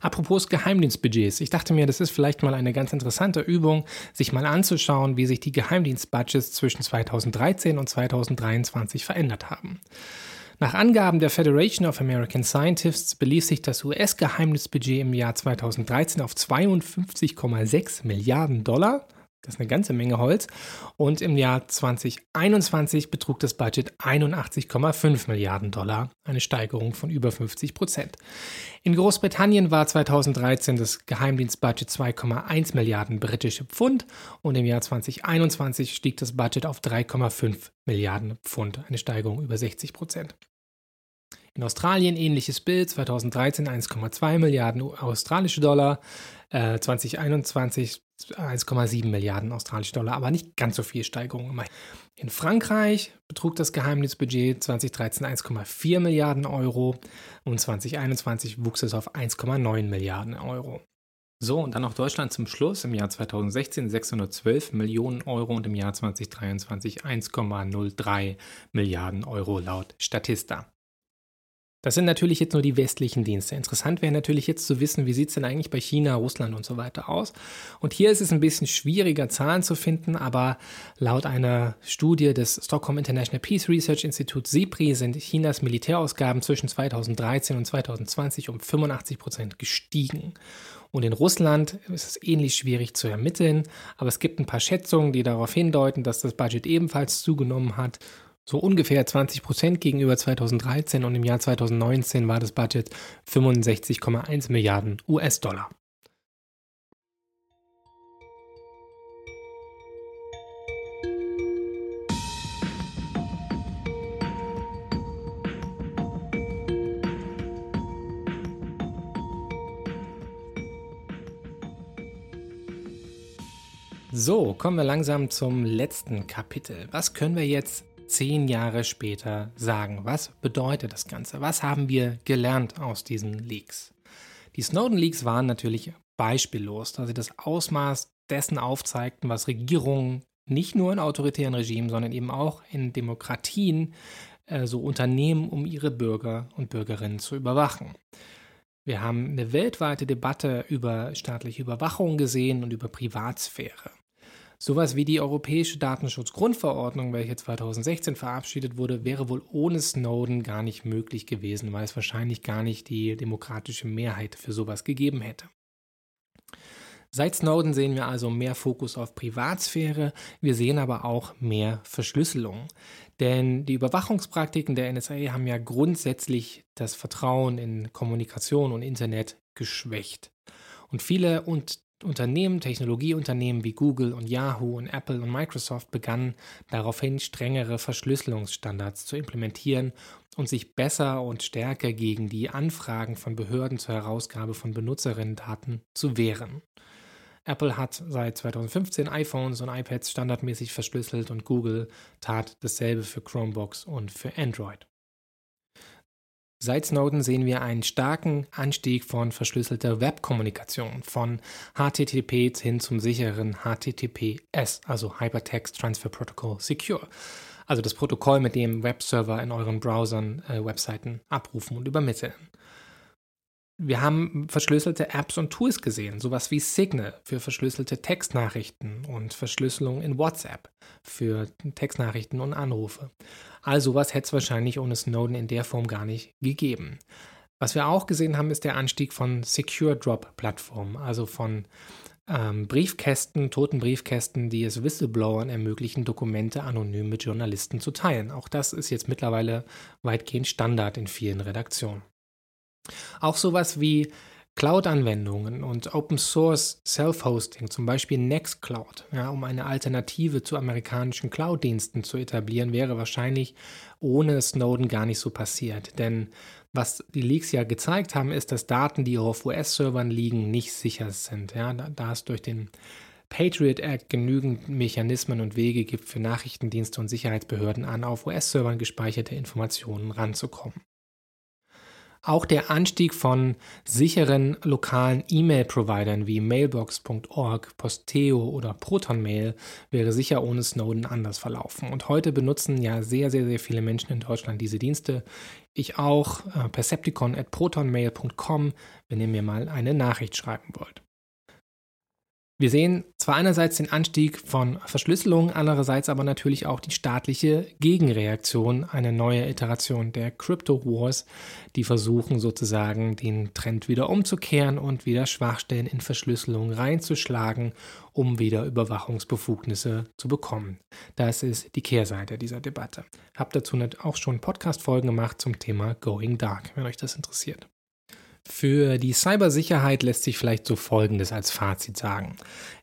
Apropos Geheimdienstbudgets. Ich dachte mir, das ist vielleicht mal eine ganz interessante Übung, sich mal anzuschauen, wie sich die Geheimdienstbudgets zwischen 2013 und 2023 verändert haben. Nach Angaben der Federation of American Scientists belief sich das US-Geheimdienstbudget im Jahr 2013 auf 52,6 Milliarden Dollar. Das ist eine ganze Menge Holz. Und im Jahr 2021 betrug das Budget 81,5 Milliarden Dollar, eine Steigerung von über 50 Prozent. In Großbritannien war 2013 das Geheimdienstbudget 2,1 Milliarden britische Pfund und im Jahr 2021 stieg das Budget auf 3,5 Milliarden Pfund, eine Steigerung über 60 Prozent. In Australien ähnliches Bild, 2013 1,2 Milliarden australische Dollar, äh, 2021 1,7 Milliarden australische Dollar, aber nicht ganz so viel Steigerung. In Frankreich betrug das Geheimdienstbudget 2013 1,4 Milliarden Euro und 2021 wuchs es auf 1,9 Milliarden Euro. So, und dann noch Deutschland zum Schluss. Im Jahr 2016 612 Millionen Euro und im Jahr 2023 1,03 Milliarden Euro laut Statista. Das sind natürlich jetzt nur die westlichen Dienste. Interessant wäre natürlich jetzt zu wissen, wie sieht es denn eigentlich bei China, Russland und so weiter aus. Und hier ist es ein bisschen schwieriger, Zahlen zu finden, aber laut einer Studie des Stockholm International Peace Research Institute SIPRI sind Chinas Militärausgaben zwischen 2013 und 2020 um 85 Prozent gestiegen. Und in Russland ist es ähnlich schwierig zu ermitteln, aber es gibt ein paar Schätzungen, die darauf hindeuten, dass das Budget ebenfalls zugenommen hat so ungefähr 20 Prozent gegenüber 2013 und im Jahr 2019 war das Budget 65,1 Milliarden US-Dollar. So, kommen wir langsam zum letzten Kapitel. Was können wir jetzt zehn Jahre später sagen? Was bedeutet das Ganze? Was haben wir gelernt aus diesen Leaks? Die Snowden-Leaks waren natürlich beispiellos, da sie das Ausmaß dessen aufzeigten, was Regierungen nicht nur in autoritären Regimen, sondern eben auch in Demokratien äh, so unternehmen, um ihre Bürger und Bürgerinnen zu überwachen. Wir haben eine weltweite Debatte über staatliche Überwachung gesehen und über Privatsphäre. Sowas wie die Europäische Datenschutzgrundverordnung, welche 2016 verabschiedet wurde, wäre wohl ohne Snowden gar nicht möglich gewesen, weil es wahrscheinlich gar nicht die demokratische Mehrheit für sowas gegeben hätte. Seit Snowden sehen wir also mehr Fokus auf Privatsphäre, wir sehen aber auch mehr Verschlüsselung. Denn die Überwachungspraktiken der NSA haben ja grundsätzlich das Vertrauen in Kommunikation und Internet geschwächt. Und viele und Unternehmen, Technologieunternehmen wie Google und Yahoo und Apple und Microsoft begannen daraufhin strengere Verschlüsselungsstandards zu implementieren und sich besser und stärker gegen die Anfragen von Behörden zur Herausgabe von Benutzerinnendaten zu wehren. Apple hat seit 2015 iPhones und iPads standardmäßig verschlüsselt und Google tat dasselbe für Chromebooks und für Android. Seit Snowden sehen wir einen starken Anstieg von verschlüsselter Webkommunikation, von HTTP hin zum sicheren HTTPS, also Hypertext Transfer Protocol Secure. Also das Protokoll, mit dem Webserver in euren Browsern äh, Webseiten abrufen und übermitteln. Wir haben verschlüsselte Apps und Tools gesehen, sowas wie Signal für verschlüsselte Textnachrichten und Verschlüsselung in WhatsApp für Textnachrichten und Anrufe. All sowas hätte es wahrscheinlich ohne Snowden in der Form gar nicht gegeben. Was wir auch gesehen haben, ist der Anstieg von Secure Drop Plattformen, also von ähm, Briefkästen, toten Briefkästen, die es Whistleblowern ermöglichen, Dokumente anonym mit Journalisten zu teilen. Auch das ist jetzt mittlerweile weitgehend Standard in vielen Redaktionen. Auch sowas wie Cloud-Anwendungen und Open Source Self-Hosting, zum Beispiel Nextcloud, ja, um eine Alternative zu amerikanischen Cloud-Diensten zu etablieren, wäre wahrscheinlich ohne Snowden gar nicht so passiert. Denn was die Leaks ja gezeigt haben, ist, dass Daten, die auf US-Servern liegen, nicht sicher sind. Ja, da, da es durch den Patriot Act genügend Mechanismen und Wege gibt für Nachrichtendienste und Sicherheitsbehörden an auf US-Servern gespeicherte Informationen ranzukommen. Auch der Anstieg von sicheren lokalen E-Mail-Providern wie Mailbox.org, Posteo oder ProtonMail wäre sicher ohne Snowden anders verlaufen. Und heute benutzen ja sehr, sehr, sehr viele Menschen in Deutschland diese Dienste. Ich auch, äh, percepticon at protonmail.com, wenn ihr mir mal eine Nachricht schreiben wollt. Wir sehen zwar einerseits den Anstieg von Verschlüsselung, andererseits aber natürlich auch die staatliche Gegenreaktion, eine neue Iteration der Crypto Wars, die versuchen sozusagen den Trend wieder umzukehren und wieder Schwachstellen in Verschlüsselung reinzuschlagen, um wieder Überwachungsbefugnisse zu bekommen. Das ist die Kehrseite dieser Debatte. Habe dazu auch schon Podcast-Folgen gemacht zum Thema Going Dark, wenn euch das interessiert. Für die Cybersicherheit lässt sich vielleicht so Folgendes als Fazit sagen.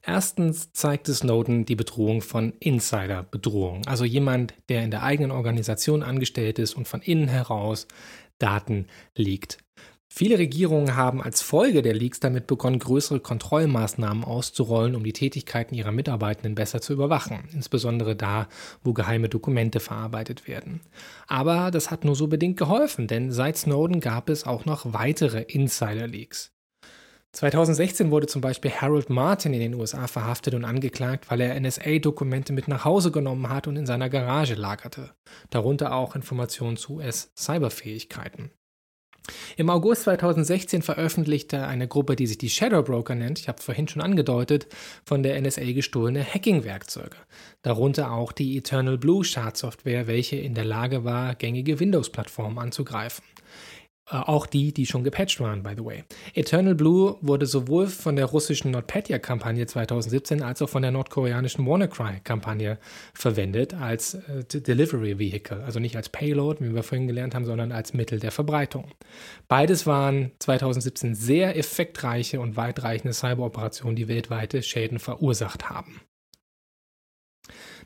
Erstens zeigte Snowden die Bedrohung von Insider-Bedrohung, also jemand, der in der eigenen Organisation angestellt ist und von innen heraus Daten liegt. Viele Regierungen haben als Folge der Leaks damit begonnen, größere Kontrollmaßnahmen auszurollen, um die Tätigkeiten ihrer Mitarbeitenden besser zu überwachen, insbesondere da, wo geheime Dokumente verarbeitet werden. Aber das hat nur so bedingt geholfen, denn seit Snowden gab es auch noch weitere Insider-Leaks. 2016 wurde zum Beispiel Harold Martin in den USA verhaftet und angeklagt, weil er NSA-Dokumente mit nach Hause genommen hat und in seiner Garage lagerte, darunter auch Informationen zu US-Cyberfähigkeiten. Im August 2016 veröffentlichte eine Gruppe, die sich die Shadow Broker nennt, ich habe vorhin schon angedeutet, von der NSA gestohlene Hacking-Werkzeuge. Darunter auch die Eternal Blue Schadsoftware, welche in der Lage war, gängige Windows-Plattformen anzugreifen. Äh, auch die, die schon gepatcht waren, by the way. Eternal Blue wurde sowohl von der russischen NotPetya-Kampagne 2017 als auch von der nordkoreanischen WannaCry-Kampagne verwendet als äh, Delivery Vehicle, also nicht als Payload, wie wir vorhin gelernt haben, sondern als Mittel der Verbreitung. Beides waren 2017 sehr effektreiche und weitreichende Cyberoperationen, die weltweite Schäden verursacht haben.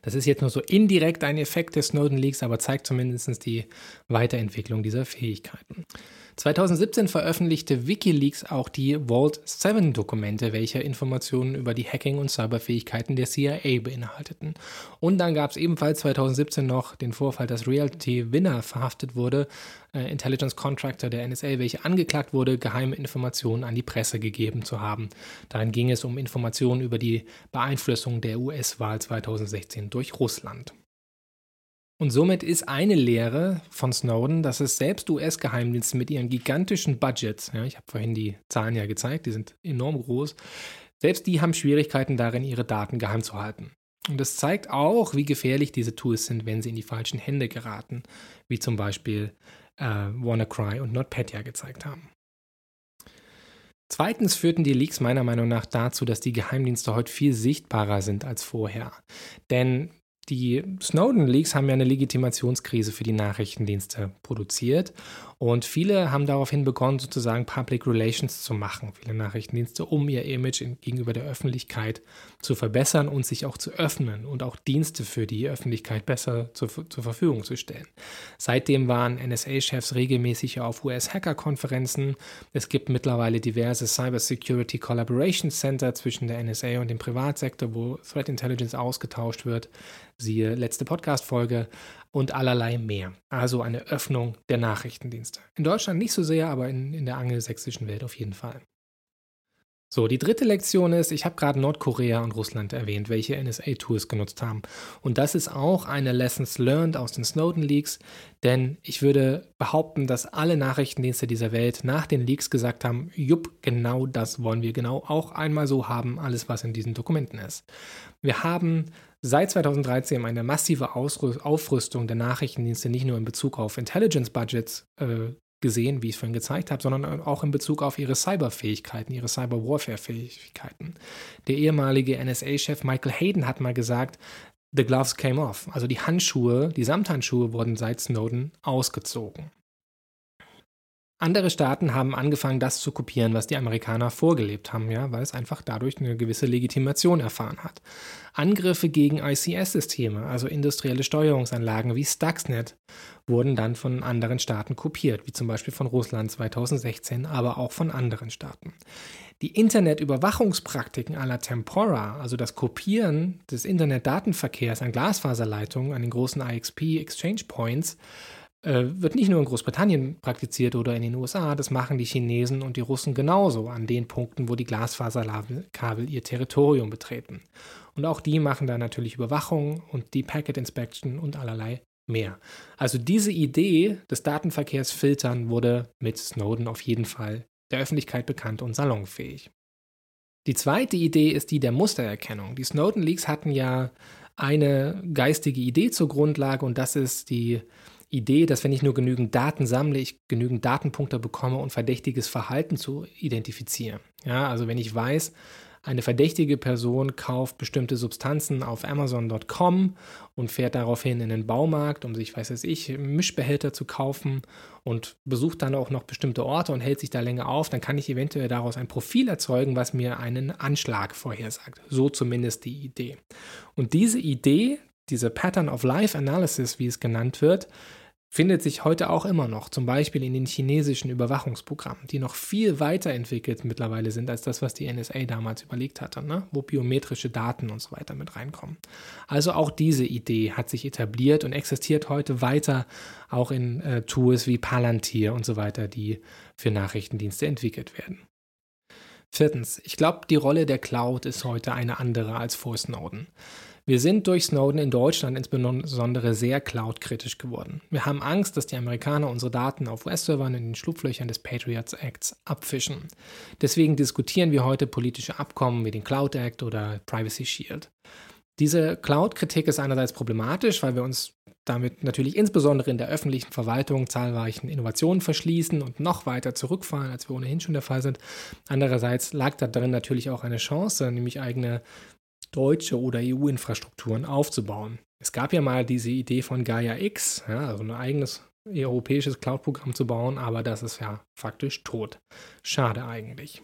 Das ist jetzt nur so indirekt ein Effekt des Snowden Leaks, aber zeigt zumindest die Weiterentwicklung dieser Fähigkeiten. 2017 veröffentlichte Wikileaks auch die Vault 7 Dokumente, welche Informationen über die Hacking- und Cyberfähigkeiten der CIA beinhalteten. Und dann gab es ebenfalls 2017 noch den Vorfall, dass Realty Winner verhaftet wurde, äh, Intelligence Contractor der NSA, welche angeklagt wurde, geheime Informationen an die Presse gegeben zu haben. Darin ging es um Informationen über die Beeinflussung der US-Wahl 2016 durch Russland. Und somit ist eine Lehre von Snowden, dass es selbst US-Geheimdienste mit ihren gigantischen Budgets, ja, ich habe vorhin die Zahlen ja gezeigt, die sind enorm groß, selbst die haben Schwierigkeiten darin, ihre Daten geheim zu halten. Und das zeigt auch, wie gefährlich diese Tools sind, wenn sie in die falschen Hände geraten, wie zum Beispiel äh, WannaCry und NotPetya gezeigt haben. Zweitens führten die Leaks meiner Meinung nach dazu, dass die Geheimdienste heute viel sichtbarer sind als vorher. Denn die Snowden-Leaks haben ja eine Legitimationskrise für die Nachrichtendienste produziert und viele haben daraufhin begonnen, sozusagen Public Relations zu machen, viele Nachrichtendienste, um ihr Image gegenüber der Öffentlichkeit zu verbessern und sich auch zu öffnen und auch Dienste für die Öffentlichkeit besser zur, zur Verfügung zu stellen. Seitdem waren NSA-Chefs regelmäßig auf US-Hacker-Konferenzen. Es gibt mittlerweile diverse Cybersecurity Collaboration Center zwischen der NSA und dem Privatsektor, wo Threat Intelligence ausgetauscht wird. Siehe letzte Podcast-Folge und allerlei mehr. Also eine Öffnung der Nachrichtendienste. In Deutschland nicht so sehr, aber in, in der angelsächsischen Welt auf jeden Fall. So, die dritte Lektion ist, ich habe gerade Nordkorea und Russland erwähnt, welche NSA-Tools genutzt haben. Und das ist auch eine Lessons learned aus den Snowden-Leaks, denn ich würde behaupten, dass alle Nachrichtendienste dieser Welt nach den Leaks gesagt haben, jupp, genau das wollen wir genau auch einmal so haben, alles was in diesen Dokumenten ist. Wir haben seit 2013 eine massive Aufrüstung der Nachrichtendienste nicht nur in Bezug auf Intelligence-Budgets äh, gesehen, wie ich es vorhin gezeigt habe, sondern auch in Bezug auf ihre Cyberfähigkeiten, ihre Cyber-Warfare-Fähigkeiten. Der ehemalige NSA-Chef Michael Hayden hat mal gesagt, The gloves came off. Also die Handschuhe, die Samthandschuhe wurden seit Snowden ausgezogen. Andere Staaten haben angefangen, das zu kopieren, was die Amerikaner vorgelebt haben, ja, weil es einfach dadurch eine gewisse Legitimation erfahren hat. Angriffe gegen ICS-Systeme, also industrielle Steuerungsanlagen wie Stuxnet, wurden dann von anderen Staaten kopiert, wie zum Beispiel von Russland 2016, aber auch von anderen Staaten. Die Internetüberwachungspraktiken aller Tempora, also das Kopieren des Internetdatenverkehrs an Glasfaserleitungen, an den großen IXP Exchange Points, äh, wird nicht nur in Großbritannien praktiziert oder in den USA, das machen die Chinesen und die Russen genauso an den Punkten, wo die Glasfaserkabel ihr Territorium betreten. Und auch die machen da natürlich Überwachung und die Packet Inspection und allerlei mehr. Also diese Idee des Datenverkehrs filtern wurde mit Snowden auf jeden Fall der Öffentlichkeit bekannt und salonfähig. Die zweite Idee ist die der Mustererkennung. Die Snowden Leaks hatten ja eine geistige Idee zur Grundlage und das ist die Idee, dass wenn ich nur genügend Daten sammle, ich genügend Datenpunkte bekomme, um verdächtiges Verhalten zu identifizieren. Ja, also wenn ich weiß, eine verdächtige Person kauft bestimmte Substanzen auf Amazon.com und fährt daraufhin in den Baumarkt, um sich, weiß ich, Mischbehälter zu kaufen und besucht dann auch noch bestimmte Orte und hält sich da länger auf, dann kann ich eventuell daraus ein Profil erzeugen, was mir einen Anschlag vorhersagt. So zumindest die Idee. Und diese Idee, diese Pattern of Life Analysis, wie es genannt wird, findet sich heute auch immer noch, zum Beispiel in den chinesischen Überwachungsprogrammen, die noch viel weiterentwickelt mittlerweile sind als das, was die NSA damals überlegt hatte, ne? wo biometrische Daten und so weiter mit reinkommen. Also auch diese Idee hat sich etabliert und existiert heute weiter auch in äh, Tools wie Palantir und so weiter, die für Nachrichtendienste entwickelt werden. Viertens, ich glaube, die Rolle der Cloud ist heute eine andere als vor Snowden. Wir sind durch Snowden in Deutschland insbesondere sehr cloud-kritisch geworden. Wir haben Angst, dass die Amerikaner unsere Daten auf US-Servern in den Schlupflöchern des Patriots Acts abfischen. Deswegen diskutieren wir heute politische Abkommen wie den Cloud Act oder Privacy Shield. Diese Cloud-Kritik ist einerseits problematisch, weil wir uns damit natürlich insbesondere in der öffentlichen Verwaltung zahlreichen Innovationen verschließen und noch weiter zurückfahren, als wir ohnehin schon der Fall sind. Andererseits lag da drin natürlich auch eine Chance, nämlich eigene deutsche oder EU-Infrastrukturen aufzubauen. Es gab ja mal diese Idee von Gaia X, ja, also ein eigenes europäisches Cloud-Programm zu bauen, aber das ist ja faktisch tot. Schade eigentlich.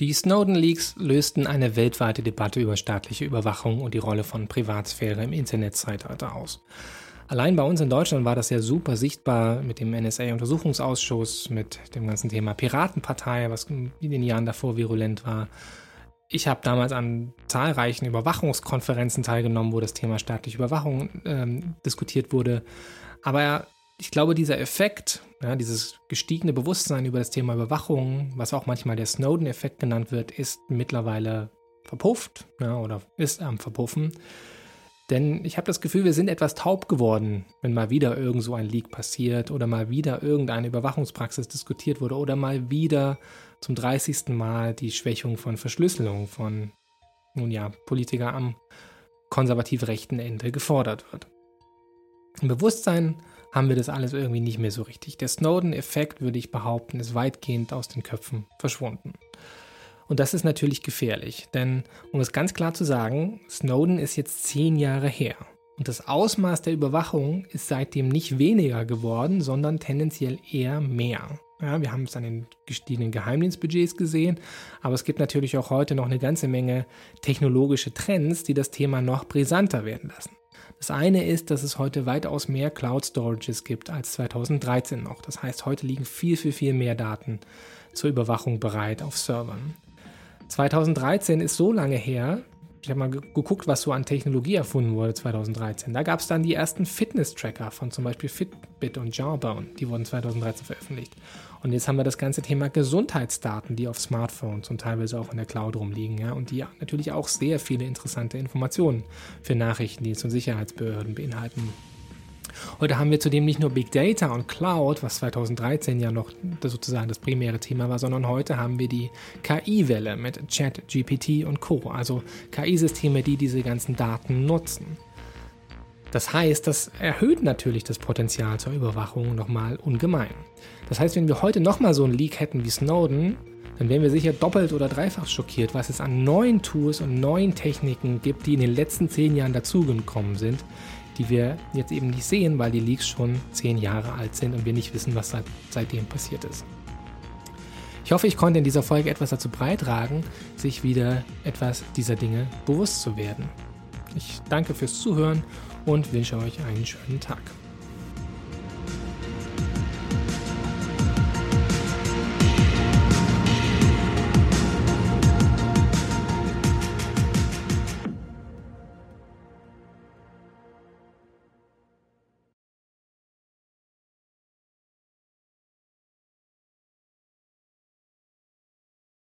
Die Snowden Leaks lösten eine weltweite Debatte über staatliche Überwachung und die Rolle von Privatsphäre im Internetzeitalter aus. Allein bei uns in Deutschland war das ja super sichtbar mit dem NSA-Untersuchungsausschuss, mit dem ganzen Thema Piratenpartei, was in den Jahren davor virulent war. Ich habe damals an zahlreichen Überwachungskonferenzen teilgenommen, wo das Thema staatliche Überwachung ähm, diskutiert wurde. Aber ich glaube, dieser Effekt, ja, dieses gestiegene Bewusstsein über das Thema Überwachung, was auch manchmal der Snowden-Effekt genannt wird, ist mittlerweile verpufft ja, oder ist am Verpuffen. Denn ich habe das Gefühl, wir sind etwas taub geworden, wenn mal wieder irgend so ein Leak passiert oder mal wieder irgendeine Überwachungspraxis diskutiert wurde oder mal wieder zum 30. Mal die Schwächung von Verschlüsselung von, nun ja, Politiker am konservativ rechten Ende gefordert wird. Im Bewusstsein haben wir das alles irgendwie nicht mehr so richtig. Der Snowden-Effekt, würde ich behaupten, ist weitgehend aus den Köpfen verschwunden. Und das ist natürlich gefährlich, denn um es ganz klar zu sagen, Snowden ist jetzt zehn Jahre her. Und das Ausmaß der Überwachung ist seitdem nicht weniger geworden, sondern tendenziell eher mehr. Ja, wir haben es an den gestiegenen Geheimdienstbudgets gesehen, aber es gibt natürlich auch heute noch eine ganze Menge technologische Trends, die das Thema noch brisanter werden lassen. Das eine ist, dass es heute weitaus mehr Cloud Storages gibt als 2013 noch. Das heißt, heute liegen viel, viel, viel mehr Daten zur Überwachung bereit auf Servern. 2013 ist so lange her. Ich habe mal geguckt, was so an Technologie erfunden wurde 2013. Da gab es dann die ersten Fitness-Tracker von zum Beispiel Fitbit und Jawbone. Die wurden 2013 veröffentlicht. Und jetzt haben wir das ganze Thema Gesundheitsdaten, die auf Smartphones und teilweise auch in der Cloud rumliegen. Ja, und die natürlich auch sehr viele interessante Informationen für Nachrichtendienste und Sicherheitsbehörden beinhalten. Heute haben wir zudem nicht nur Big Data und Cloud, was 2013 ja noch sozusagen das primäre Thema war, sondern heute haben wir die KI-Welle mit Chat, GPT und Co. Also KI-Systeme, die diese ganzen Daten nutzen. Das heißt, das erhöht natürlich das Potenzial zur Überwachung nochmal ungemein. Das heißt, wenn wir heute nochmal so einen Leak hätten wie Snowden, dann wären wir sicher doppelt oder dreifach schockiert, was es an neuen Tools und neuen Techniken gibt, die in den letzten zehn Jahren dazugekommen sind, die wir jetzt eben nicht sehen, weil die Leaks schon zehn Jahre alt sind und wir nicht wissen, was seit, seitdem passiert ist. Ich hoffe, ich konnte in dieser Folge etwas dazu beitragen, sich wieder etwas dieser Dinge bewusst zu werden. Ich danke fürs Zuhören und wünsche euch einen schönen Tag.